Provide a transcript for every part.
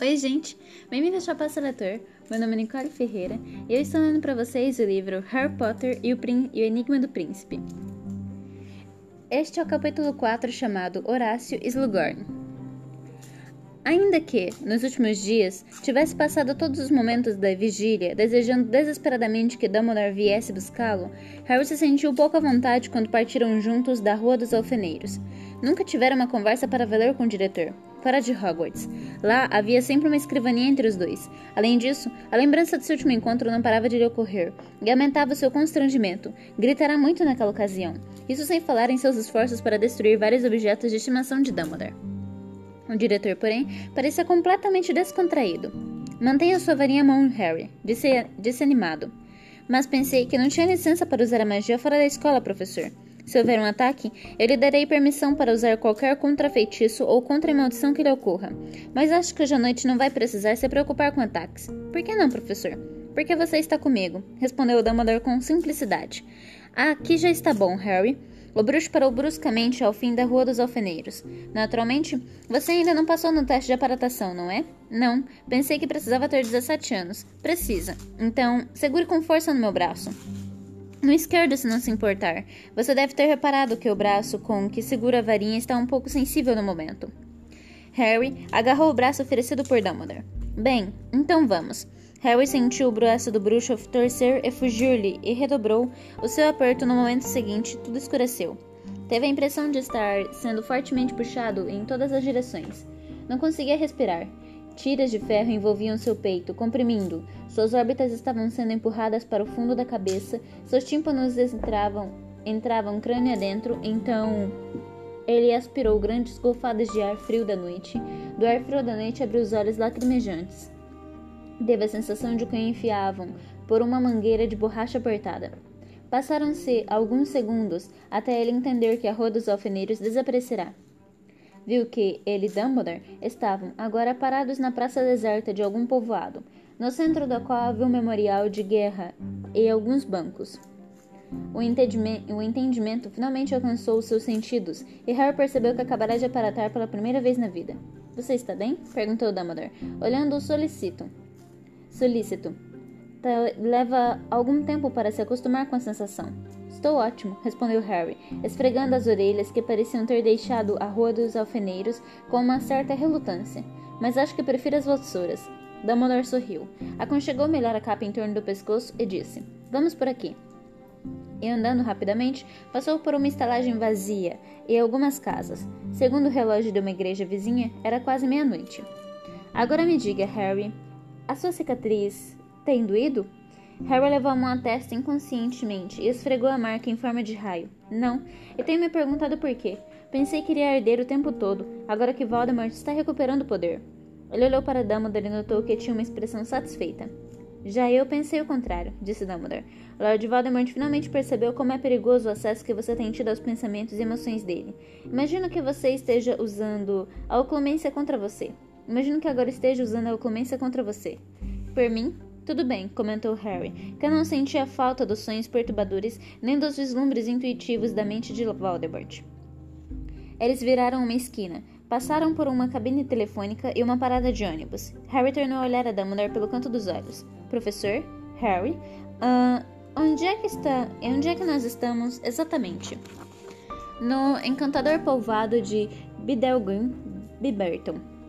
Oi, gente! Bem-vindos ao Passo Leitor. Meu nome é Nicole Ferreira e eu estou lendo para vocês o livro Harry Potter e o, e o Enigma do Príncipe. Este é o capítulo 4 chamado Horácio Slughorn. Ainda que, nos últimos dias, tivesse passado todos os momentos da vigília desejando desesperadamente que Dumbledore viesse buscá-lo, Harry se sentiu pouco à vontade quando partiram juntos da Rua dos Alfeneiros. Nunca tiveram uma conversa para valer com o diretor, fora de Hogwarts. Lá havia sempre uma escrivaninha entre os dois. Além disso, a lembrança de seu último encontro não parava de lhe ocorrer, e aumentava seu constrangimento. Gritará muito naquela ocasião. Isso sem falar em seus esforços para destruir vários objetos de estimação de Dumbledore. O diretor, porém, parecia completamente descontraído. Mantenha sua varinha à mão, Harry, disse, disse animado. Mas pensei que não tinha licença para usar a magia fora da escola, professor. Se houver um ataque, eu lhe darei permissão para usar qualquer contrafeitiço ou contra-maldição que lhe ocorra. Mas acho que hoje à noite não vai precisar se preocupar com ataques. Por que não, professor? Porque você está comigo, respondeu Dumbledore com simplicidade. Ah, aqui já está bom, Harry. O bruxo parou bruscamente ao fim da Rua dos Alfeneiros. Naturalmente, você ainda não passou no teste de aparatação, não é? Não. Pensei que precisava ter 17 anos. Precisa. Então, segure com força no meu braço. No esquerdo, se não se importar. Você deve ter reparado que o braço com que segura a varinha está um pouco sensível no momento. Harry agarrou o braço oferecido por Dumbledore. Bem, então vamos. Harry sentiu o braço do bruxo torcer e fugir-lhe e redobrou o seu aperto no momento seguinte, tudo escureceu. Teve a impressão de estar sendo fortemente puxado em todas as direções. Não conseguia respirar. Tiras de ferro envolviam seu peito, comprimindo. Suas órbitas estavam sendo empurradas para o fundo da cabeça, seus tímpanos entravam, entravam crânio adentro, então ele aspirou grandes golfadas de ar frio da noite. Do ar frio da noite abriu os olhos lacrimejantes. Teve a sensação de que o enfiavam por uma mangueira de borracha apertada. Passaram-se alguns segundos até ele entender que a Rua dos Alfeneiros desaparecerá viu que ele e Dumbledore estavam agora parados na praça deserta de algum povoado, no centro da qual havia um memorial de guerra e alguns bancos. O entendimento, o entendimento finalmente alcançou seus sentidos e Harry percebeu que acabará de aparatar pela primeira vez na vida. Você está bem? perguntou Dumbledore, olhando-o solicito. Solícito. Leva algum tempo para se acostumar com a sensação. Estou ótimo, respondeu Harry, esfregando as orelhas que pareciam ter deixado a Rua dos Alfeneiros com uma certa relutância. Mas acho que prefiro as vassouras. Dumbledore sorriu, aconchegou melhor a capa em torno do pescoço e disse: Vamos por aqui. E andando rapidamente, passou por uma estalagem vazia e algumas casas. Segundo o relógio de uma igreja vizinha, era quase meia-noite. Agora me diga, Harry, a sua cicatriz tem doído? Harry levou a mão à testa inconscientemente e esfregou a marca em forma de raio. Não, e tenho me perguntado por quê. Pensei que iria arder o tempo todo, agora que Voldemort está recuperando o poder. Ele olhou para Dumbledore e notou que tinha uma expressão satisfeita. Já eu pensei o contrário, disse Dumbledore. Lord Voldemort finalmente percebeu como é perigoso o acesso que você tem tido aos pensamentos e emoções dele. Imagino que você esteja usando a oclumência contra você. Imagino que agora esteja usando a oclumência contra você. Por mim, tudo bem, comentou Harry, que não sentia falta dos sonhos perturbadores nem dos vislumbres intuitivos da mente de Voldemort. Eles viraram uma esquina, passaram por uma cabine telefônica e uma parada de ônibus. Harry tornou a olhar a Dumbledore pelo canto dos olhos. Professor? Harry? Uh, onde é que está... Onde é que nós estamos exatamente? No encantador povoado de Bidelgun Biberton.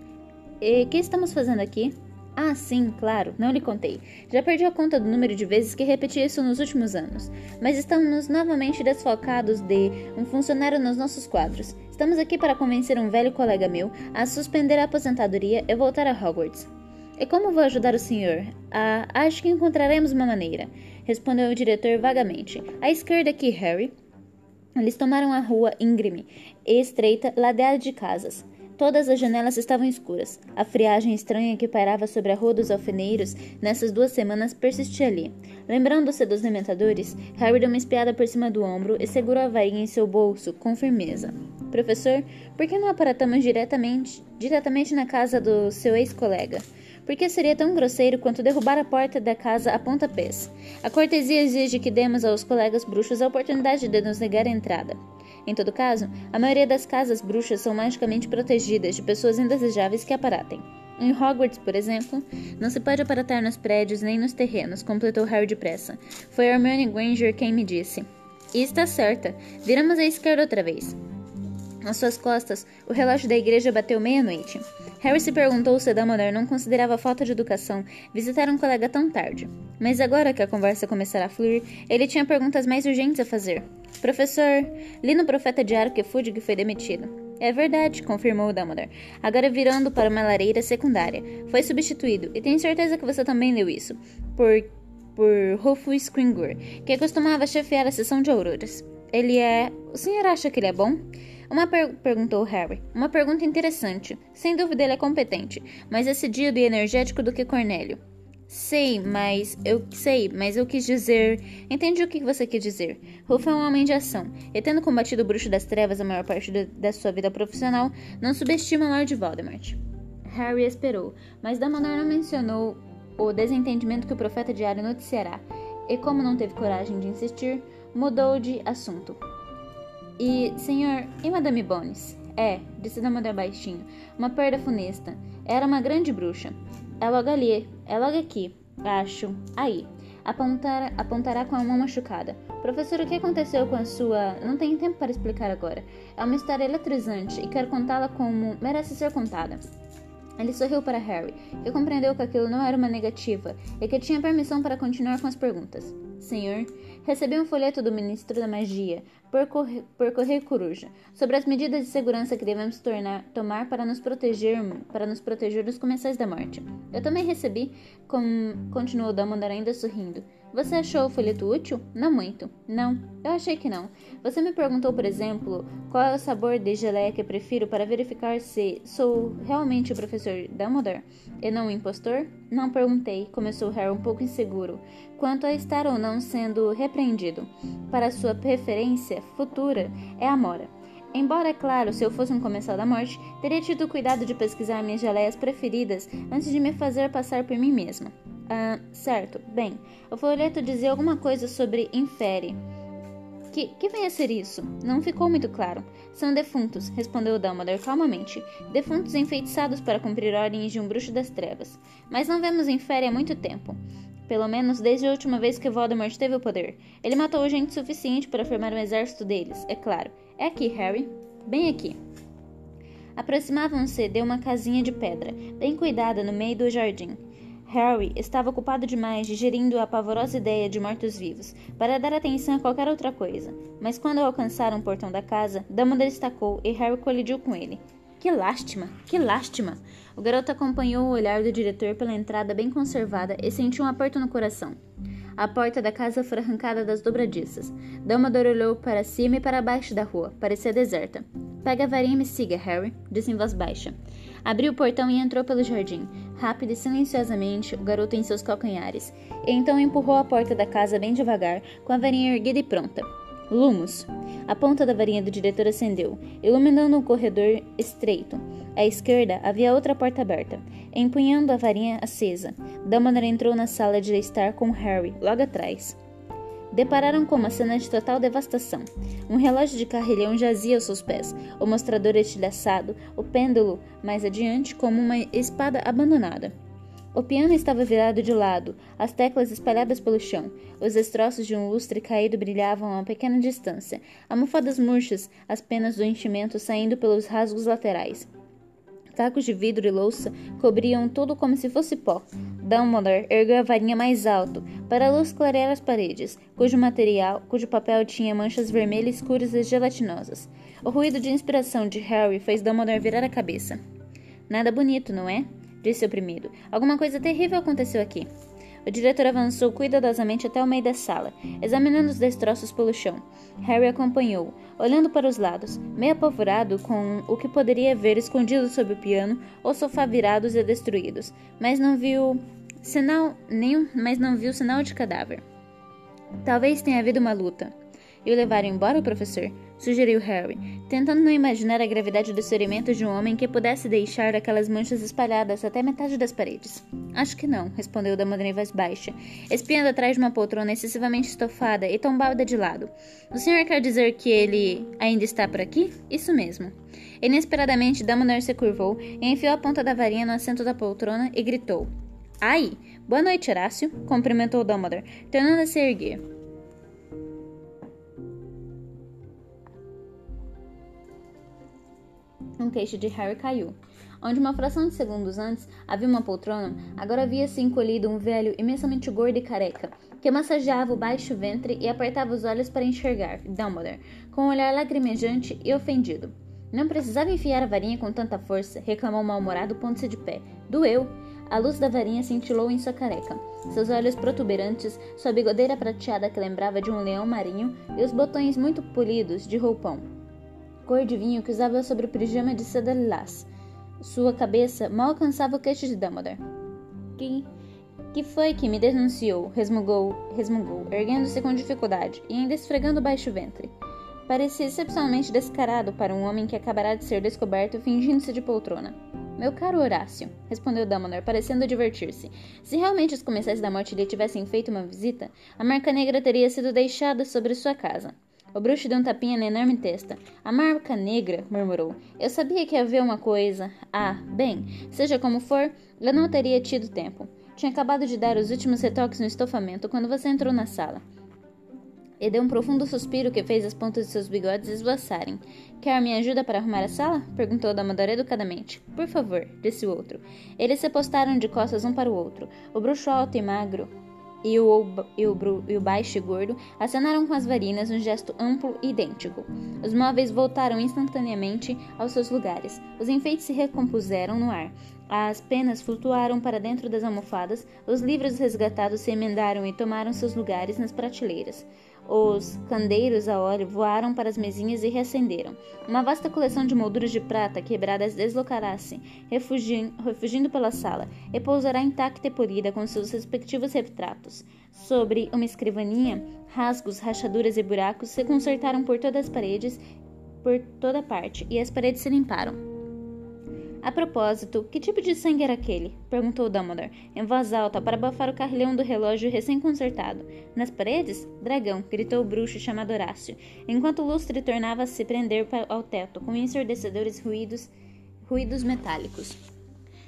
E que estamos fazendo aqui? Ah, sim, claro, não lhe contei. Já perdi a conta do número de vezes que repeti isso nos últimos anos. Mas estamos novamente desfocados de um funcionário nos nossos quadros. Estamos aqui para convencer um velho colega meu a suspender a aposentadoria e voltar a Hogwarts. E como vou ajudar o senhor? Ah, acho que encontraremos uma maneira, respondeu o diretor vagamente. À esquerda aqui, Harry. Eles tomaram a rua íngreme e estreita, ladeada de casas. Todas as janelas estavam escuras. A friagem estranha que pairava sobre a rua dos alfeneiros nessas duas semanas persistia ali. Lembrando-se dos dementadores, Harry deu uma espiada por cima do ombro e segurou a varinha em seu bolso com firmeza. Professor, por que não aparatamos diretamente, diretamente na casa do seu ex-colega? Por que seria tão grosseiro quanto derrubar a porta da casa a pontapés? A cortesia exige que demos aos colegas bruxos a oportunidade de nos negar a entrada. Em todo caso, a maioria das casas bruxas são magicamente protegidas de pessoas indesejáveis que aparatem. Em Hogwarts, por exemplo, não se pode aparatar nos prédios nem nos terrenos, completou Harry depressa. Foi Hermione Granger quem me disse. E está certa. Viramos à esquerda outra vez. Às suas costas, o relógio da igreja bateu meia-noite. Harry se perguntou se Dumbledore não considerava falta de educação visitar um colega tão tarde. Mas agora que a conversa começara a fluir, ele tinha perguntas mais urgentes a fazer. Professor, li no Profeta Diário que Fudge foi demitido. É verdade, confirmou Dumbledore, agora virando para uma lareira secundária. Foi substituído, e tenho certeza que você também leu isso, por, por Rufus Scrimgeour, que costumava chefiar a sessão de auroras. Ele é... O senhor acha que ele é bom? Uma per perguntou Harry. Uma pergunta interessante. Sem dúvida ele é competente, mais decidido e energético do que Cornélio. Sei, mas eu sei, mas eu quis dizer. Entendi o que você quis dizer. Rufo é um homem de ação, e tendo combatido o bruxo das trevas a maior parte de, da sua vida profissional, não subestima Lord Voldemort. Harry esperou, mas Dumbledore não mencionou o desentendimento que o profeta diário noticiará, e como não teve coragem de insistir, mudou de assunto. E, senhor, e Madame Bones? É, disse Dumbledore baixinho, uma perda funesta. Era uma grande bruxa. É logo ali, é logo aqui, acho. Aí. Apontar, apontará com a mão machucada. Professor, o que aconteceu com a sua. Não tenho tempo para explicar agora. É uma história eletrizante e quero contá-la como merece ser contada. Ele sorriu para Harry, que compreendeu que aquilo não era uma negativa e que tinha permissão para continuar com as perguntas. Senhor, recebi um folheto do ministro da magia, por, corre por correio coruja, sobre as medidas de segurança que devemos tornar, tomar para nos proteger para nos proteger dos comensais da morte. Eu também recebi, com, continuou Dumbledore ainda sorrindo, você achou o folheto útil? Não muito. Não, eu achei que não. Você me perguntou, por exemplo, qual é o sabor de geleia que prefiro para verificar se sou realmente o professor Dumbledore e não um impostor? Não perguntei, começou Harry um pouco inseguro, quanto a estar ou não sendo repreendido. Para sua preferência futura é a Mora. Embora, é claro, se eu fosse um comensal da morte, teria tido cuidado de pesquisar minhas geleias preferidas antes de me fazer passar por mim mesma. Ah, certo. Bem, o folheto dizia alguma coisa sobre infere. Que, que vem a ser isso? Não ficou muito claro. São defuntos, respondeu Dumbledore calmamente. Defuntos enfeitiçados para cumprir ordens de um bruxo das trevas. Mas não vemos infere há muito tempo. Pelo menos desde a última vez que Voldemort teve o poder. Ele matou gente suficiente para formar um exército deles, é claro. É aqui, Harry. Bem aqui. Aproximavam-se de uma casinha de pedra, bem cuidada no meio do jardim. Harry estava ocupado demais digerindo a pavorosa ideia de mortos-vivos para dar atenção a qualquer outra coisa. Mas quando alcançaram o portão da casa, Dumbledore destacou e Harry colidiu com ele. Que lástima, que lástima! O garoto acompanhou o olhar do diretor pela entrada bem conservada e sentiu um aperto no coração. A porta da casa foi arrancada das dobradiças. Dumbledore olhou para cima e para baixo da rua. Parecia deserta. Pega a varinha e me siga, Harry, disse em voz baixa. Abriu o portão e entrou pelo jardim. Rápido e silenciosamente, o garoto em seus calcanhares. E então empurrou a porta da casa bem devagar, com a varinha erguida e pronta. Lumos. A ponta da varinha do diretor acendeu, iluminando um corredor estreito. À esquerda havia outra porta aberta. Empunhando a varinha acesa, Dumbledore entrou na sala de estar com Harry, logo atrás depararam com uma cena de total devastação. Um relógio de carrilhão jazia aos seus pés, o mostrador estilhaçado, o pêndulo mais adiante como uma espada abandonada. O piano estava virado de lado, as teclas espalhadas pelo chão. Os destroços de um lustre caído brilhavam a uma pequena distância, almofadas murchas, as penas do enchimento saindo pelos rasgos laterais. Tacos de vidro e louça cobriam tudo como se fosse pó. Dumbledore ergueu a varinha mais alto, para a luz clarear as paredes, cujo material, cujo papel tinha manchas vermelhas escuras e gelatinosas. O ruído de inspiração de Harry fez Dumbledore virar a cabeça. Nada bonito, não é? Disse oprimido. Alguma coisa terrível aconteceu aqui. O diretor avançou cuidadosamente até o meio da sala, examinando os destroços pelo chão. Harry acompanhou, olhando para os lados, meio apavorado com o que poderia ver escondido sob o piano ou sofá virados e destruídos, mas não viu sinal nenhum, mas não viu sinal de cadáver. Talvez tenha havido uma luta. E o levaram embora, professor? sugeriu Harry, tentando não imaginar a gravidade do experimento de um homem que pudesse deixar aquelas manchas espalhadas até metade das paredes. Acho que não, respondeu Dumbledore em voz baixa, espiando atrás de uma poltrona excessivamente estofada e tombada de lado. O senhor quer dizer que ele ainda está por aqui? Isso mesmo. Inesperadamente, Dumbledore se curvou e enfiou a ponta da varinha no assento da poltrona e gritou. Ai! Boa noite, Horácio, cumprimentou Dumbledore, tornando a se erguer. Um queixo de Harry caiu. Onde uma fração de segundos antes havia uma poltrona, agora havia-se encolhido um velho imensamente gordo e careca, que massageava o baixo ventre e apertava os olhos para enxergar Dumbledore, com um olhar lacrimejante e ofendido. Não precisava enfiar a varinha com tanta força, reclamou o mal-humorado pondo-se de pé. Doeu! A luz da varinha cintilou em sua careca. Seus olhos protuberantes, sua bigodeira prateada que lembrava de um leão marinho e os botões muito polidos de roupão cor de vinho que usava sobre o pijama de seda lilás. Sua cabeça mal alcançava o queixo de Dumbledore. Que, que foi que me denunciou? resmungou, resmungou, erguendo-se com dificuldade e ainda esfregando o baixo ventre. Parecia excepcionalmente descarado para um homem que acabará de ser descoberto fingindo-se de poltrona. Meu caro Horácio, respondeu Dumbledore, parecendo divertir-se. Se realmente os comensais da morte lhe tivessem feito uma visita, a marca negra teria sido deixada sobre sua casa. O bruxo deu um tapinha na enorme testa. A marca negra, murmurou. Eu sabia que havia uma coisa. Ah, bem, seja como for, eu não teria tido tempo. Tinha acabado de dar os últimos retoques no estofamento quando você entrou na sala. E deu um profundo suspiro que fez as pontas de seus bigodes esvoaçarem. Quer minha ajuda para arrumar a sala? perguntou Damadora educadamente. Por favor, disse o outro. Eles se postaram de costas um para o outro. O bruxo alto e magro e o, e o, e o baixo e gordo acenaram com as varinas um gesto amplo e idêntico. Os móveis voltaram instantaneamente aos seus lugares. Os enfeites se recompuseram no ar. As penas flutuaram para dentro das almofadas, os livros resgatados se emendaram e tomaram seus lugares nas prateleiras. Os candeiros a óleo voaram para as mesinhas e reacenderam. Uma vasta coleção de molduras de prata quebradas deslocará-se, refugindo, pela sala, e pousará intacta e polida com seus respectivos retratos. Sobre uma escrivaninha, rasgos, rachaduras e buracos se consertaram por todas as paredes, por toda parte, e as paredes se limparam. A propósito, que tipo de sangue era aquele? perguntou Dumbledore, em voz alta, para abafar o carrilhão do relógio recém-consertado. Nas paredes? Dragão, gritou o bruxo chamado Horácio, enquanto o lustre tornava a se prender ao teto, com ensurdecedores ruídos, ruídos metálicos.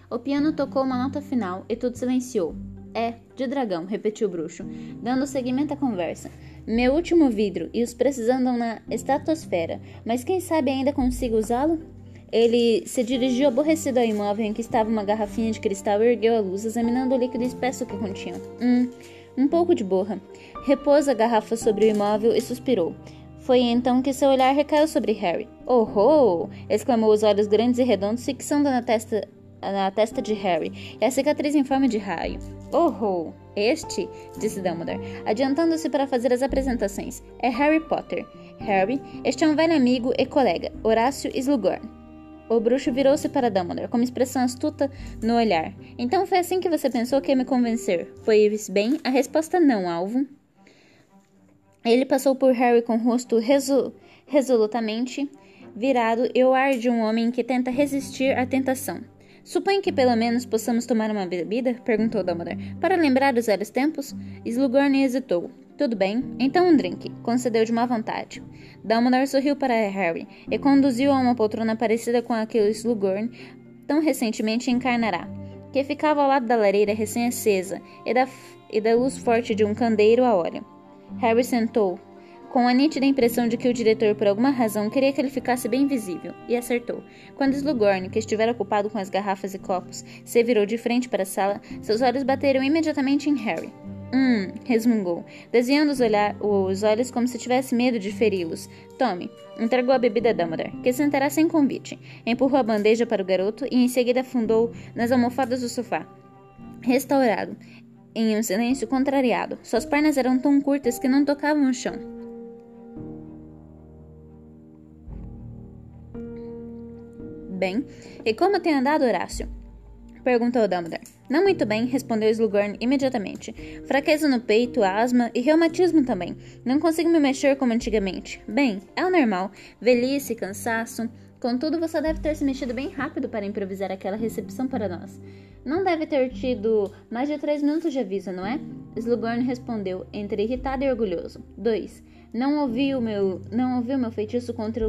O piano tocou uma nota final e tudo silenciou. É, de dragão, repetiu o bruxo, dando seguimento à conversa. Meu último vidro, e os preços andam na estratosfera, mas quem sabe ainda consigo usá-lo? Ele se dirigiu aborrecido ao imóvel em que estava uma garrafinha de cristal e ergueu a luz, examinando o líquido espesso que continha. Hum, um pouco de borra. Repôs a garrafa sobre o imóvel e suspirou. Foi então que seu olhar recaiu sobre Harry. Oh, oh! exclamou os olhos grandes e redondos fixando na testa, na testa de Harry e a cicatriz em forma de raio. Oh, oh! Este, disse Dumbledore, adiantando-se para fazer as apresentações, é Harry Potter. Harry, este é um velho amigo e colega, Horácio Slughorn. O bruxo virou-se para Dumbledore, com uma expressão astuta no olhar. Então foi assim que você pensou que ia me convencer? Pois bem, a resposta não, alvo. Ele passou por Harry com o rosto resol resolutamente virado e o ar de um homem que tenta resistir à tentação. Suponho que pelo menos possamos tomar uma bebida? perguntou Dumbledore. Para lembrar os velhos tempos? Slughorn hesitou. Tudo bem, então um drink, concedeu de má vontade. Dumbledore sorriu para Harry e conduziu a uma poltrona parecida com a que o Slughorn tão recentemente encarnará, que ficava ao lado da lareira recém-acesa e da, e da luz forte de um candeeiro a óleo. Harry sentou, com a nítida impressão de que o diretor, por alguma razão, queria que ele ficasse bem visível, e acertou. Quando Slughorn, que estivera ocupado com as garrafas e copos, se virou de frente para a sala, seus olhos bateram imediatamente em Harry. Hum, resmungou, desviando os, olhar, os olhos como se tivesse medo de feri-los. Tome, entregou a bebida a Dumbledore, que sentará sem convite. Empurrou a bandeja para o garoto e em seguida afundou nas almofadas do sofá. Restaurado, em um silêncio contrariado, suas pernas eram tão curtas que não tocavam o chão. Bem, e como tem andado, Horácio? Perguntou Dumbledore. Não muito bem, respondeu Slughorn imediatamente. Fraqueza no peito, asma e reumatismo também. Não consigo me mexer como antigamente. Bem, é o normal. Velhice, cansaço. Contudo, você deve ter se mexido bem rápido para improvisar aquela recepção para nós. Não deve ter tido mais de três minutos de aviso, não é? Slughorn respondeu, entre irritado e orgulhoso. Dois. Não ouvi o meu, não ouvi o meu feitiço contra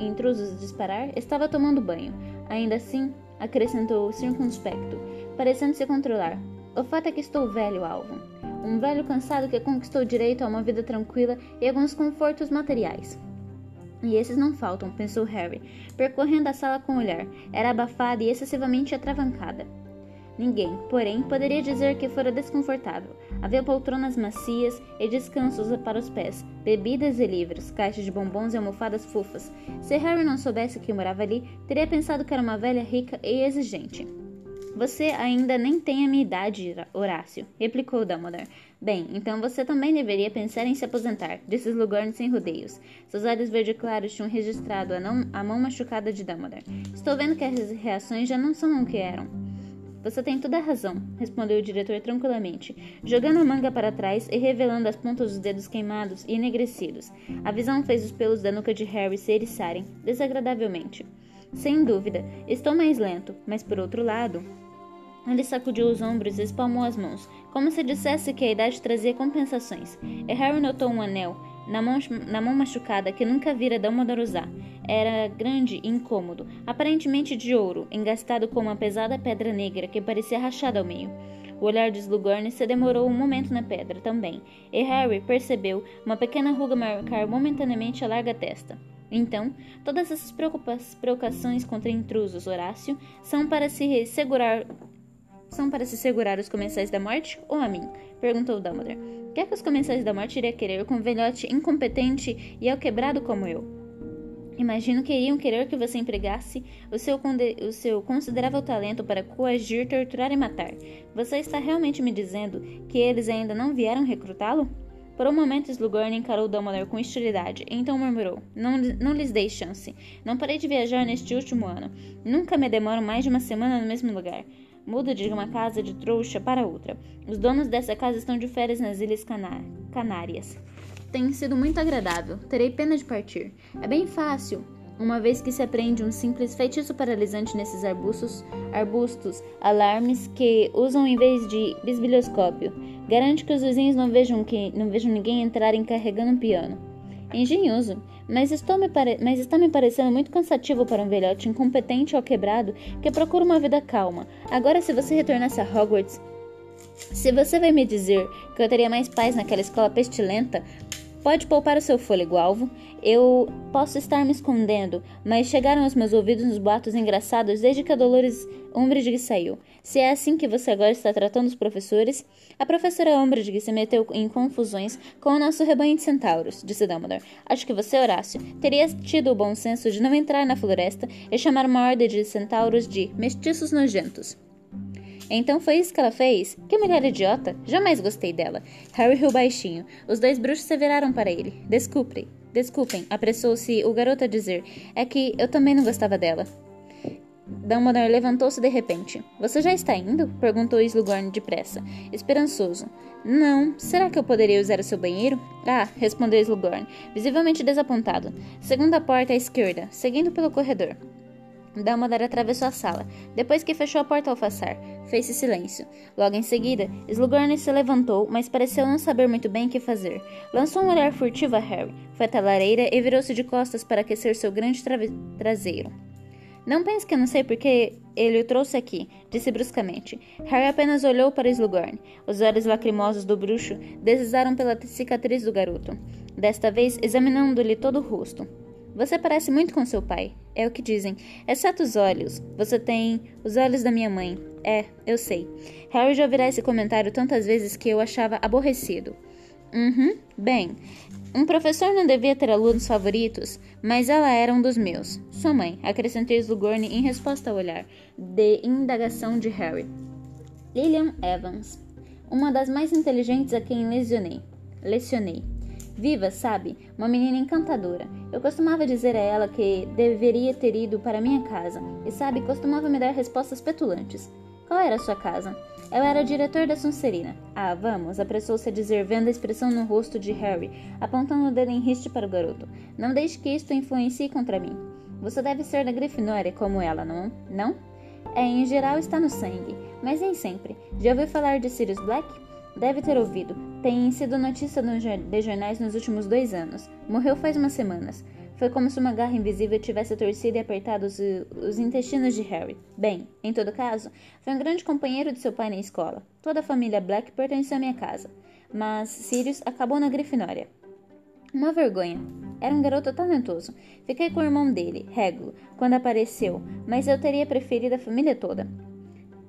intrusos disparar? Estava tomando banho. Ainda assim, acrescentou circunspecto, parecendo se controlar. O fato é que estou velho, Alvo. Um velho cansado que conquistou direito a uma vida tranquila e alguns confortos materiais. E esses não faltam, pensou Harry, percorrendo a sala com o olhar. Era abafada e excessivamente atravancada. Ninguém, porém, poderia dizer que fora desconfortável. Havia poltronas macias e descansos para os pés, bebidas e livros, caixas de bombons e almofadas fofas. Se Harry não soubesse que morava ali, teria pensado que era uma velha rica e exigente. Você ainda nem tem a minha idade, Horácio, replicou Dumbledore. Bem, então você também deveria pensar em se aposentar, disse Slughorn sem rodeios. Seus olhos verde claros tinham registrado a, não, a mão machucada de Dumbledore. Estou vendo que as reações já não são o que eram. Você tem toda a razão, respondeu o diretor tranquilamente, jogando a manga para trás e revelando as pontas dos dedos queimados e enegrecidos. A visão fez os pelos da nuca de Harry se eriçarem desagradavelmente. Sem dúvida, estou mais lento, mas por outro lado. Ele sacudiu os ombros e espalmou as mãos, como se dissesse que a idade trazia compensações. E Harry notou um anel, na mão, na mão machucada que nunca vira Dumbledore usar. Era grande e incômodo, aparentemente de ouro, engastado com uma pesada pedra negra que parecia rachada ao meio. O olhar de Slughorn se demorou um momento na pedra também, e Harry percebeu uma pequena ruga marcar momentaneamente a larga testa. Então, todas essas provocações contra intrusos, Horácio, são para se segurar são para se segurar os comensais da morte ou a mim? perguntou Dumbledore. O que é que os comensais da morte iriam querer com um velhote incompetente e alquebrado como eu? Imagino que iriam querer que você empregasse o seu, o seu considerável talento para coagir, torturar e matar. Você está realmente me dizendo que eles ainda não vieram recrutá-lo? Por um momento, Slughorn encarou Dumbledore com hostilidade, então murmurou: não, não lhes dei chance. Não parei de viajar neste último ano. Nunca me demoro mais de uma semana no mesmo lugar muda de uma casa de trouxa para outra. Os donos dessa casa estão de férias nas Ilhas Canárias. Tem sido muito agradável. Terei pena de partir. É bem fácil, uma vez que se aprende um simples feitiço paralisante nesses arbustos, arbustos alarmes que usam em vez de bisbilhoscópio. Garante que os vizinhos não vejam, que, não vejam ninguém entrarem carregando um piano. Engenhoso, mas, estou me pare... mas está me parecendo muito cansativo para um velhote incompetente ou quebrado que procura uma vida calma. Agora, se você retornasse a Hogwarts, se você vai me dizer que eu teria mais paz naquela escola pestilenta, Pode poupar o seu fôlego, alvo. Eu posso estar me escondendo, mas chegaram aos meus ouvidos uns boatos engraçados desde que a Dolores Umbridge saiu. Se é assim que você agora está tratando os professores... A professora Umbridge se meteu em confusões com o nosso rebanho de centauros, disse Dumbledore. Acho que você, Horácio, teria tido o bom senso de não entrar na floresta e chamar uma ordem de centauros de mestiços nojentos. Então foi isso que ela fez? Que mulher idiota! Jamais gostei dela. Harry riu baixinho. Os dois bruxos se viraram para ele. Desculpem, desculpem, apressou-se o garoto a dizer. É que eu também não gostava dela. Dumbledore levantou-se de repente. Você já está indo? perguntou Slughorn depressa, esperançoso. Não. Será que eu poderia usar o seu banheiro? Ah, respondeu Slughorn, visivelmente desapontado. Segunda porta à esquerda, seguindo pelo corredor. Dumbledore atravessou a sala, depois que fechou a porta ao passar. Fez-se silêncio. Logo em seguida, Slughorn se levantou, mas pareceu não saber muito bem o que fazer. Lançou um olhar furtivo a Harry, foi até a lareira e virou-se de costas para aquecer seu grande traseiro. Não pense que eu não sei porque ele o trouxe aqui, disse bruscamente. Harry apenas olhou para Slughorn. Os olhos lacrimosos do bruxo deslizaram pela cicatriz do garoto, desta vez examinando-lhe todo o rosto. Você parece muito com seu pai, é o que dizem. Exceto os olhos. Você tem os olhos da minha mãe. É, eu sei. Harry já ouvirá esse comentário tantas vezes que eu achava aborrecido. Uhum, bem. Um professor não devia ter alunos favoritos, mas ela era um dos meus. Sua mãe, acrescentei Slughorn em resposta ao olhar de indagação de Harry. Lillian Evans, uma das mais inteligentes a quem lesionei. Lecionei. Viva, sabe? Uma menina encantadora. Eu costumava dizer a ela que deveria ter ido para minha casa, e sabe, costumava me dar respostas petulantes. Qual era a sua casa? Eu era diretor da Sonserina. Ah, vamos, apressou-se a dizer, vendo a expressão no rosto de Harry, apontando o dedo em riste para o garoto. Não deixe que isto influencie contra mim. Você deve ser da Grifinória, como ela, não? Não? É, em geral está no sangue, mas nem sempre. Já ouviu falar de Sirius Black? Deve ter ouvido. Tem sido notícia de jornais nos últimos dois anos. Morreu faz umas semanas. Foi como se uma garra invisível tivesse torcido e apertado os, os, intestinos de Harry. Bem, em todo caso, foi um grande companheiro de seu pai na escola. Toda a família Black pertencia à minha casa. Mas Sirius acabou na Grifinória. Uma vergonha. Era um garoto talentoso. Fiquei com o irmão dele, Regulo, quando apareceu, mas eu teria preferido a família toda.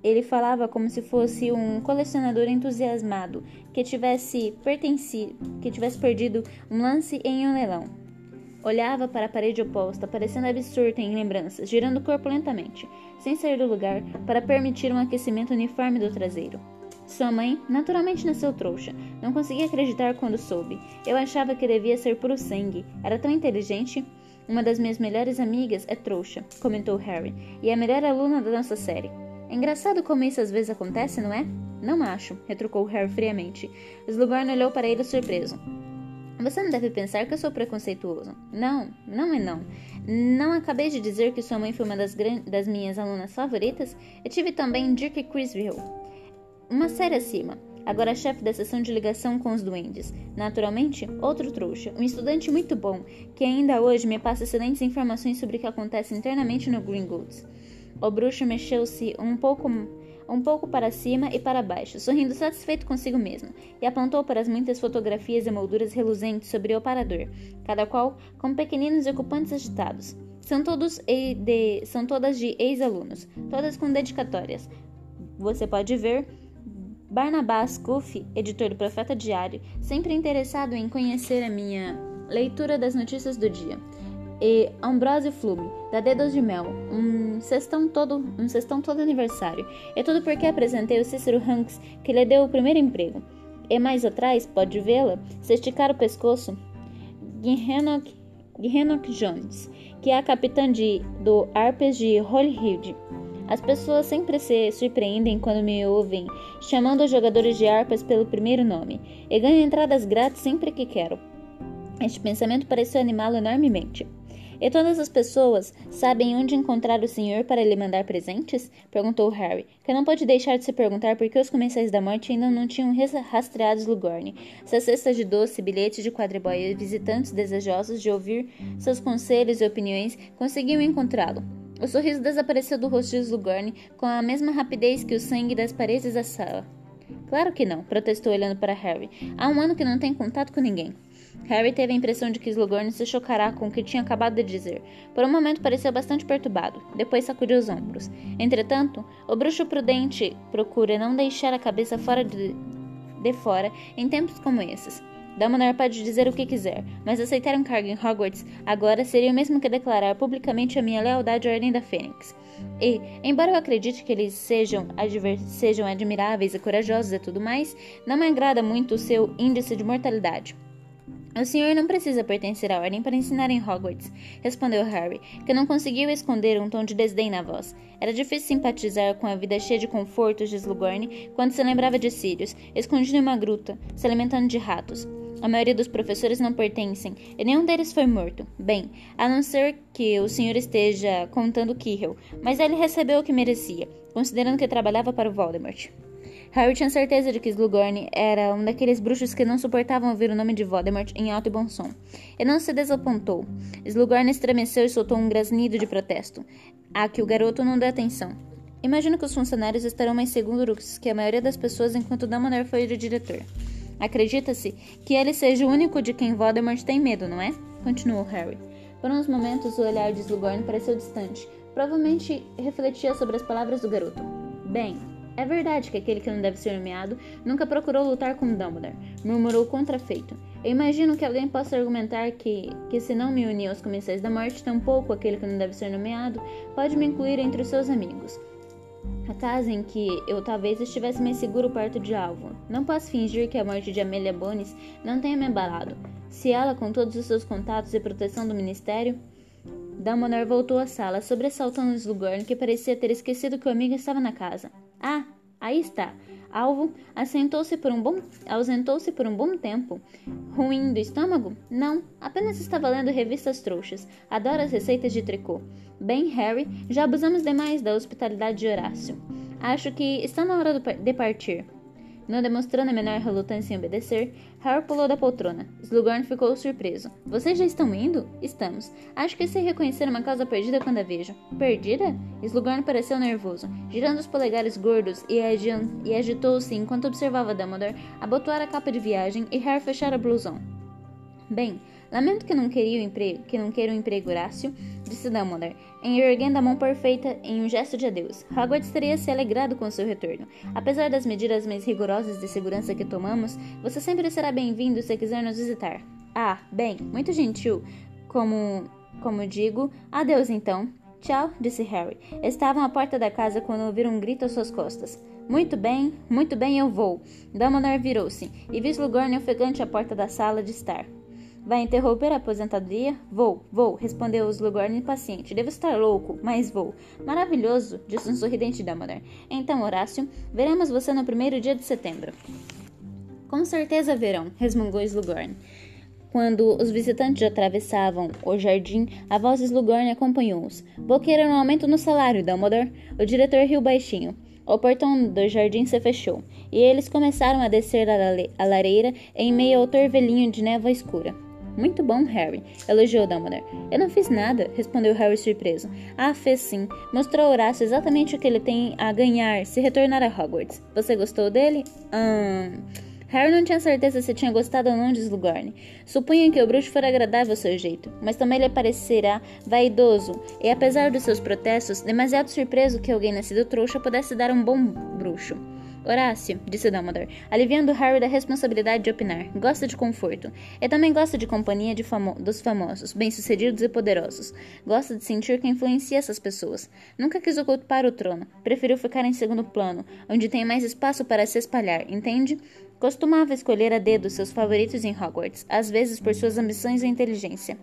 Ele falava como se fosse um colecionador entusiasmado que tivesse pertencido, que tivesse perdido um lance em um leilão. Olhava para a parede oposta, parecendo absorto em lembranças, girando o corpo lentamente, sem sair do lugar, para permitir um aquecimento uniforme do traseiro. Sua mãe, naturalmente nasceu trouxa. Não conseguia acreditar quando soube. Eu achava que devia ser puro sangue. Era tão inteligente. Uma das minhas melhores amigas é trouxa, comentou Harry, e é a melhor aluna da nossa série. É engraçado como isso às vezes acontece, não é? Não acho, retrucou Harry friamente. Slughorn olhou para ele surpreso. Você não deve pensar que eu sou preconceituoso. Não, não é não. Não acabei de dizer que sua mãe foi uma das, das minhas alunas favoritas? Eu tive também Dirk Criswell, uma série acima. Agora chefe da seção de ligação com os duendes. Naturalmente, outro trouxa, um estudante muito bom, que ainda hoje me passa excelentes informações sobre o que acontece internamente no Gringotts. O bruxo mexeu-se um pouco, um pouco para cima e para baixo, sorrindo satisfeito consigo mesmo, e apontou para as muitas fotografias e molduras reluzentes sobre o parador, cada qual com pequeninos ocupantes agitados. São, todos de, são todas de ex-alunos, todas com dedicatórias. Você pode ver Barnabás Cuff, editor do Profeta Diário, sempre interessado em conhecer a minha leitura das notícias do dia e Ambrose Flume, da Dedos de Mel, um cestão todo, um cestão todo aniversário. É tudo porque apresentei o Cícero Hanks, que lhe deu o primeiro emprego. E mais atrás, pode vê-la, se esticar o pescoço, Gihenock Jones, que é a capitã de, do Arpes de Holyhead. As pessoas sempre se surpreendem quando me ouvem chamando os jogadores de harpas pelo primeiro nome, e ganho entradas grátis sempre que quero. Este pensamento pareceu animá-lo enormemente. E todas as pessoas sabem onde encontrar o senhor para lhe mandar presentes? perguntou Harry, que não pôde deixar de se perguntar por que os comensais da morte ainda não tinham rastreado Slughorn. Suas cestas de doce, bilhetes de quadribóia e visitantes desejosos de ouvir seus conselhos e opiniões conseguiam encontrá-lo. O sorriso desapareceu do rosto de Slughorn com a mesma rapidez que o sangue das paredes da sala. Claro que não, protestou olhando para Harry. Há um ano que não tem contato com ninguém. Harry teve a impressão de que Slughorn se chocará com o que tinha acabado de dizer. Por um momento pareceu bastante perturbado, depois sacudiu os ombros. Entretanto, o bruxo prudente procura não deixar a cabeça fora de, de fora em tempos como esses. Dumbledore pode dizer o que quiser, mas aceitar um cargo em Hogwarts agora seria o mesmo que declarar publicamente a minha lealdade à Ordem da Fênix. E, embora eu acredite que eles sejam, sejam admiráveis e corajosos e tudo mais, não me agrada muito o seu índice de mortalidade. O senhor não precisa pertencer à ordem para ensinar em Hogwarts, respondeu Harry, que não conseguiu esconder um tom de desdém na voz. Era difícil simpatizar com a vida cheia de confortos de Slughorn quando se lembrava de Sirius, escondido em uma gruta, se alimentando de ratos. A maioria dos professores não pertencem, e nenhum deles foi morto. Bem, a não ser que o senhor esteja contando Kirill, mas ele recebeu o que merecia, considerando que trabalhava para o Voldemort. Harry tinha certeza de que Slughorn era um daqueles bruxos que não suportavam ouvir o nome de Voldemort em alto e bom som. E não se desapontou. Slughorn estremeceu e soltou um grasnido de protesto, a que o garoto não deu atenção. Imagino que os funcionários estarão mais seguros que a maioria das pessoas enquanto Dumbledore foi o diretor. Acredita-se que ele seja o único de quem Voldemort tem medo, não é? Continuou Harry. Por uns momentos, o olhar de Slughorn pareceu distante. Provavelmente refletia sobre as palavras do garoto. Bem, é verdade que aquele que não deve ser nomeado nunca procurou lutar com Dumbledore, murmurou contrafeito. Eu imagino que alguém possa argumentar que, que se não me unir aos comensais da morte, tampouco aquele que não deve ser nomeado pode me incluir entre os seus amigos. A casa em que eu talvez estivesse mais seguro perto de alvo. Não posso fingir que a morte de Amelia Bones não tenha me abalado. Se ela, com todos os seus contatos e proteção do ministério. Dumbledore voltou à sala, sobressaltando Slughorn, que parecia ter esquecido que o amigo estava na casa. Ah, aí está. Alvo assentou-se por um bom, ausentou-se por um bom tempo. Ruim do estômago? Não, apenas estava lendo revistas trouxas. Adoro as receitas de tricô. Bem, Harry, já abusamos demais da hospitalidade de Horácio. Acho que está na hora de partir. Não demonstrando a menor relutância em obedecer, Harry pulou da poltrona. Slughorn ficou surpreso. Vocês já estão indo? Estamos. Acho que sei reconhecer uma causa perdida quando a vejo. Perdida? Slughorn pareceu nervoso, girando os polegares gordos e, e agitou-se enquanto observava Dumbledore abotoar a capa de viagem e Harry fechar a blusão. Bem, Lamento que não queria o emprego, que não queira o emprego Horácio, disse Dumbledore, erguendo a mão perfeita em um gesto de adeus. Hogwarts teria se alegrado com seu retorno. Apesar das medidas mais rigorosas de segurança que tomamos, você sempre será bem-vindo se quiser nos visitar. Ah, bem, muito gentil. Como, como digo, adeus então. Tchau, disse Harry. Estavam à porta da casa quando ouviram um grito às suas costas. Muito bem, muito bem, eu vou. Dumbledore virou-se e Slughorn ofegante à porta da sala de estar. Vai interromper a aposentadoria? Vou, vou, respondeu Slughorn impaciente. Devo estar louco, mas vou. Maravilhoso, disse um sorridente Dumbledore. Então, Horácio, veremos você no primeiro dia de setembro. Com certeza verão, resmungou Slughorn. Quando os visitantes atravessavam o jardim, a voz de Slughorn acompanhou-os. Vou querer um aumento no salário, Dumbledore. O diretor riu baixinho. O portão do jardim se fechou, e eles começaram a descer a lareira em meio ao torvelinho de névoa escura. Muito bom, Harry, elogiou Dumbledore. Eu não fiz nada, respondeu Harry surpreso. Ah, fez sim. Mostrou a Horácio exatamente o que ele tem a ganhar se retornar a Hogwarts. Você gostou dele? Hum... Harry não tinha certeza se tinha gostado ou não de Slughorn. Supunha que o bruxo fora agradável ao seu jeito, mas também lhe parecerá vaidoso e, apesar dos seus protestos, demasiado surpreso que alguém nascido trouxa pudesse dar um bom bruxo. Horácio, disse Dumbledore, aliviando Harry da responsabilidade de opinar. Gosta de conforto. E também gosta de companhia de famo dos famosos, bem-sucedidos e poderosos. Gosta de sentir que influencia essas pessoas. Nunca quis ocupar o trono. Preferiu ficar em segundo plano, onde tem mais espaço para se espalhar, entende? Costumava escolher a dedo seus favoritos em Hogwarts, às vezes por suas ambições ou inteligência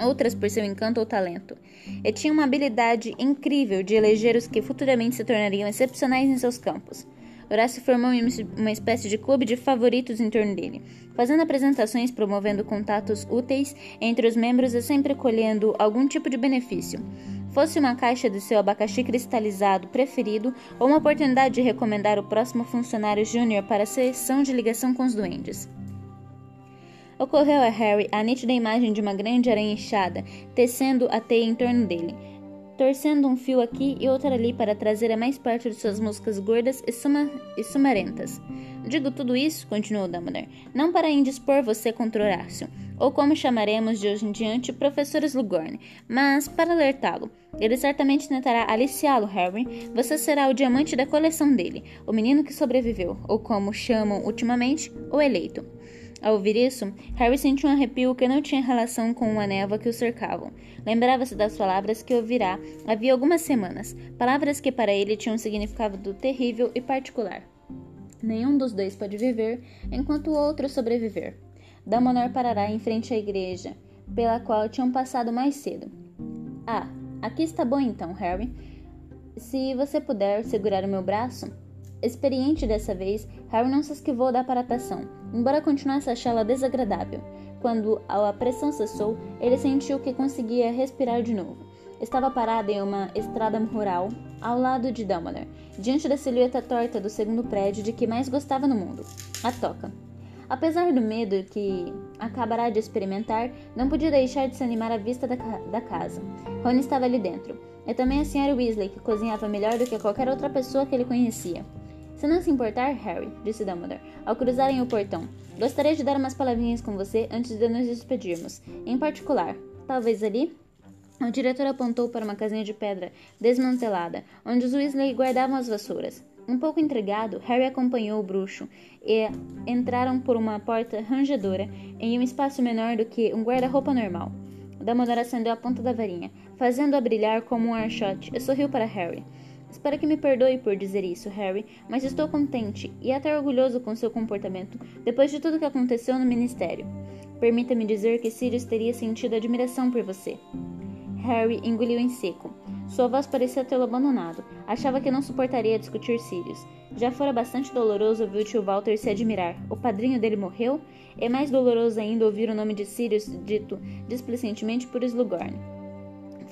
outras por seu encanto ou talento. E tinha uma habilidade incrível de eleger os que futuramente se tornariam excepcionais em seus campos. Horácio formou uma espécie de clube de favoritos em torno dele, fazendo apresentações, promovendo contatos úteis entre os membros e sempre colhendo algum tipo de benefício. Fosse uma caixa de seu abacaxi cristalizado preferido ou uma oportunidade de recomendar o próximo funcionário júnior para a sessão de ligação com os duendes. Ocorreu a Harry a nítida imagem de uma grande aranha inchada, tecendo a teia em torno dele torcendo um fio aqui e outro ali para trazer mais perto de suas moscas gordas e, suma e sumarentas. Digo tudo isso, continuou Dumbledore, não para indispor você contra Horácio, ou como chamaremos de hoje em diante professor Slughorn, mas para alertá-lo. Ele certamente tentará aliciá-lo, Harry. Você será o diamante da coleção dele, o menino que sobreviveu, ou como chamam ultimamente, o eleito. Ao ouvir isso, Harry sentiu um arrepio que não tinha relação com a névoa que o cercavam. Lembrava-se das palavras que ouvirá havia algumas semanas, palavras que para ele tinham um significado terrível e particular. Nenhum dos dois pode viver enquanto o outro sobreviver. Dumbledore parará em frente à igreja, pela qual tinham passado mais cedo. Ah, aqui está bom então, Harry. Se você puder segurar o meu braço, Experiente dessa vez, Harry não se esquivou da aparatação, embora continuasse a achá-la desagradável. Quando a pressão cessou, ele sentiu que conseguia respirar de novo. Estava parada em uma estrada rural, ao lado de Dumbledore, diante da silhueta torta do segundo prédio de que mais gostava no mundo, a toca. Apesar do medo que acabará de experimentar, não podia deixar de se animar à vista da, da casa. Rony estava ali dentro, e também a senhora Weasley, que cozinhava melhor do que qualquer outra pessoa que ele conhecia. Se não se importar, Harry, disse Dumbledore, ao cruzarem o portão, gostaria de dar umas palavrinhas com você antes de nos despedirmos. Em particular, talvez ali? O diretor apontou para uma casinha de pedra desmantelada, onde os Weasley guardavam as vassouras. Um pouco intrigado, Harry acompanhou o bruxo e entraram por uma porta rangedora em um espaço menor do que um guarda-roupa normal. Dumbledore acendeu a ponta da varinha, fazendo-a brilhar como um archote, e sorriu para Harry. Espero que me perdoe por dizer isso, Harry, mas estou contente e até orgulhoso com seu comportamento depois de tudo que aconteceu no ministério. Permita-me dizer que Sirius teria sentido admiração por você. Harry engoliu em seco. Sua voz parecia tê-lo abandonado. Achava que não suportaria discutir Sirius. Já fora bastante doloroso ouvir o tio Walter se admirar. O padrinho dele morreu? É mais doloroso ainda ouvir o nome de Sirius dito displicentemente por Slughorn.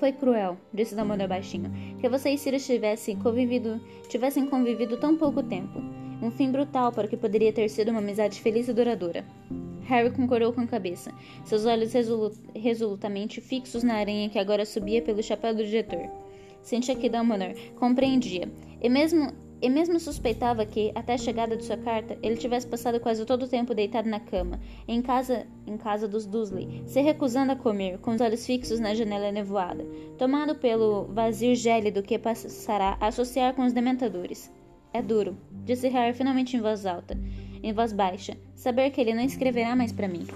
Foi cruel, disse Dumbledore baixinho, que você e Sirius tivessem convivido, tivessem convivido tão pouco tempo. Um fim brutal para o que poderia ter sido uma amizade feliz e duradoura. Harry concordou com a cabeça, seus olhos resolutamente fixos na aranha que agora subia pelo chapéu do diretor. Sentia que Dumbledore compreendia, e mesmo, e mesmo suspeitava que, até a chegada de sua carta, ele tivesse passado quase todo o tempo deitado na cama, em casa, em casa dos Dursley, se recusando a comer, com os olhos fixos na janela nevoada, tomado pelo vazio gélido que passará a associar com os dementadores. É duro, disse Harry finalmente em voz alta, em voz baixa, saber que ele não escreverá mais para mim.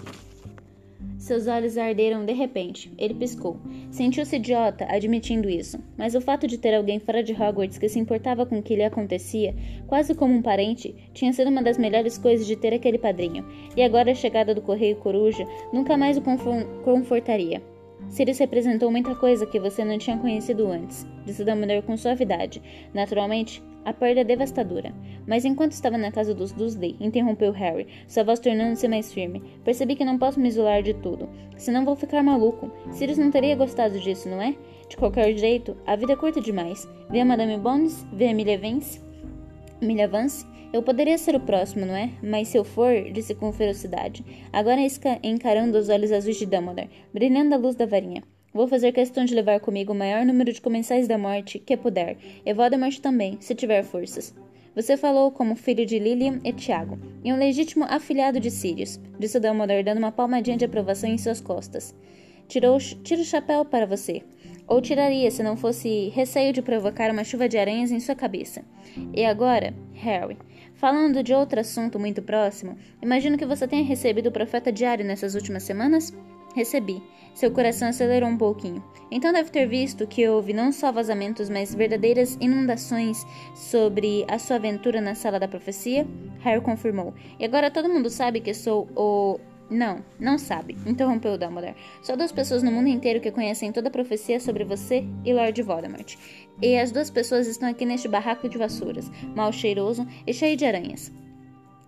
Seus olhos arderam de repente. Ele piscou. Sentiu-se idiota admitindo isso, mas o fato de ter alguém fora de Hogwarts que se importava com o que lhe acontecia, quase como um parente, tinha sido uma das melhores coisas de ter aquele padrinho, e agora a chegada do Correio Coruja nunca mais o confortaria. Sirius representou muita coisa que você não tinha conhecido antes, disse Dumbledore com suavidade. Naturalmente, a perda é devastadora. Mas enquanto estava na casa dos Dursley, interrompeu Harry, sua voz tornando-se mais firme. Percebi que não posso me isolar de tudo, senão vou ficar maluco. Sirius não teria gostado disso, não é? De qualquer jeito, a vida é curta demais. Vê a Madame Bones, vê a Emilia Vance. Emilia Vance? Eu poderia ser o próximo, não é? Mas se eu for, disse com ferocidade, agora encarando os olhos azuis de Dumbledore, brilhando a luz da varinha. Vou fazer questão de levar comigo o maior número de comensais da morte que puder, e Voldemort também, se tiver forças. Você falou como filho de Lilian e Tiago, e um legítimo afilhado de Sirius, disse Dumbledore dando uma palmadinha de aprovação em suas costas. Tirou, tira o chapéu para você. Ou tiraria se não fosse receio de provocar uma chuva de aranhas em sua cabeça. E agora, Harry, falando de outro assunto muito próximo, imagino que você tenha recebido o profeta diário nessas últimas semanas? Recebi. Seu coração acelerou um pouquinho. Então deve ter visto que houve não só vazamentos, mas verdadeiras inundações sobre a sua aventura na sala da profecia? Harry confirmou. E agora todo mundo sabe que sou o não, não sabe, interrompeu Dumbledore. Só duas pessoas no mundo inteiro que conhecem toda a profecia sobre você e Lord Voldemort. E as duas pessoas estão aqui neste barraco de vassouras, mal cheiroso e cheio de aranhas.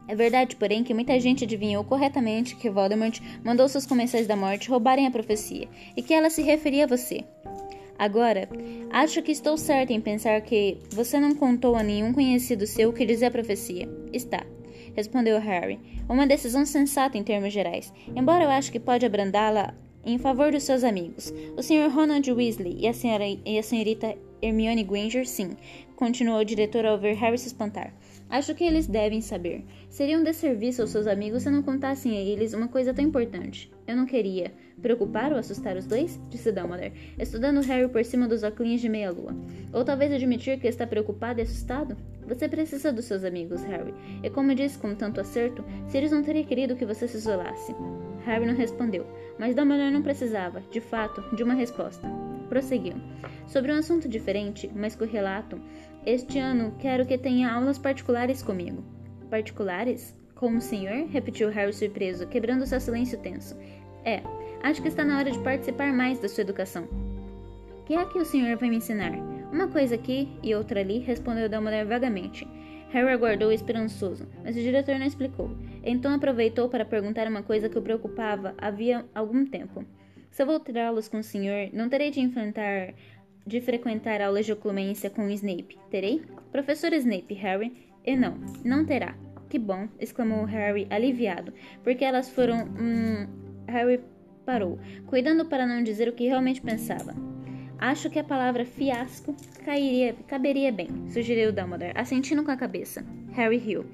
É verdade, porém, que muita gente adivinhou corretamente que Voldemort mandou seus comensais da morte roubarem a profecia e que ela se referia a você. Agora, acho que estou certa em pensar que você não contou a nenhum conhecido seu o que dizia a profecia. Está, respondeu Harry. Uma decisão sensata em termos gerais, embora eu acho que pode abrandá-la em favor dos seus amigos. O Sr. Ronald Weasley e a, senhora, e a senhorita Hermione Granger, sim, continuou o diretor ao ver Harry se espantar. Acho que eles devem saber. Seria um desserviço aos seus amigos se não contassem a eles uma coisa tão importante. Eu não queria. Preocupar ou assustar os dois? Disse Dumbledore, estudando Harry por cima dos óculos de meia-lua. Ou talvez admitir que está preocupado e assustado? Você precisa dos seus amigos, Harry. E como disse com tanto acerto, Sirius não teria querido que você se isolasse. Harry não respondeu, mas Dumbledore não precisava, de fato, de uma resposta. Prosseguiu. Sobre um assunto diferente, mas correlato, este ano quero que tenha aulas particulares comigo. Particulares? Com o senhor? repetiu Harry surpreso, quebrando seu silêncio tenso. É, acho que está na hora de participar mais da sua educação. O que é que o senhor vai me ensinar? Uma coisa aqui e outra ali, respondeu Dumbledore vagamente. Harry aguardou esperançoso, mas o diretor não explicou. Então aproveitou para perguntar uma coisa que o preocupava havia algum tempo. Se eu vou com o senhor, não terei de enfrentar de frequentar aulas de oclumência com Snape. Terei? Professor Snape, Harry? E não, não terá. Que bom, exclamou Harry, aliviado, porque elas foram. Hum. Harry parou, cuidando para não dizer o que realmente pensava. Acho que a palavra fiasco cairia, caberia bem, sugeriu Dumbledore, assentindo com a cabeça. Harry riu.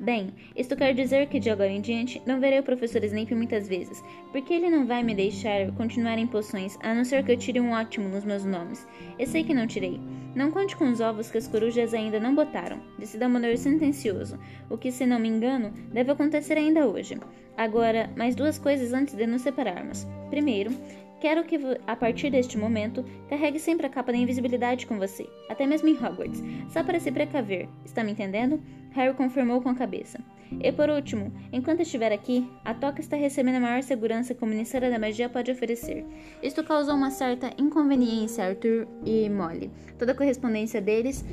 Bem, isto quer dizer que de agora em diante não verei o professor Snape muitas vezes, porque ele não vai me deixar continuar em poções, a não ser que eu tire um ótimo nos meus nomes. Eu sei que não tirei. Não conte com os ovos que as corujas ainda não botaram, disse Dumbledore sentencioso, o que, se não me engano, deve acontecer ainda hoje. Agora, mais duas coisas antes de nos separarmos. Primeiro, Quero que, a partir deste momento, carregue sempre a capa da invisibilidade com você, até mesmo em Hogwarts, só para se precaver. Está me entendendo? Harry confirmou com a cabeça. E por último, enquanto estiver aqui, a Toca está recebendo a maior segurança que o Ministério da Magia pode oferecer. Isto causou uma certa inconveniência a Arthur e Molly. Toda a correspondência deles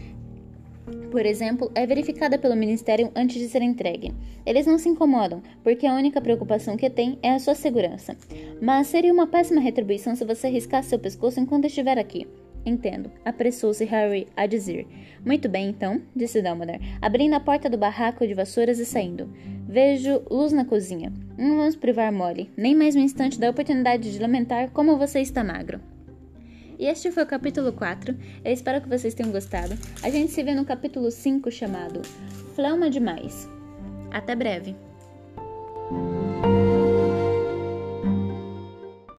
por exemplo, é verificada pelo Ministério antes de ser entregue. Eles não se incomodam, porque a única preocupação que têm é a sua segurança. Mas seria uma péssima retribuição se você riscasse seu pescoço enquanto estiver aqui. Entendo, apressou-se Harry a dizer. Muito bem, então, disse Dumbledore, abrindo a porta do barraco de vassouras e saindo. Vejo luz na cozinha. Não vamos privar Molly, nem mais um instante da oportunidade de lamentar como você está magro. E este foi o capítulo 4. Eu espero que vocês tenham gostado. A gente se vê no capítulo 5 chamado Flama Demais. Até breve!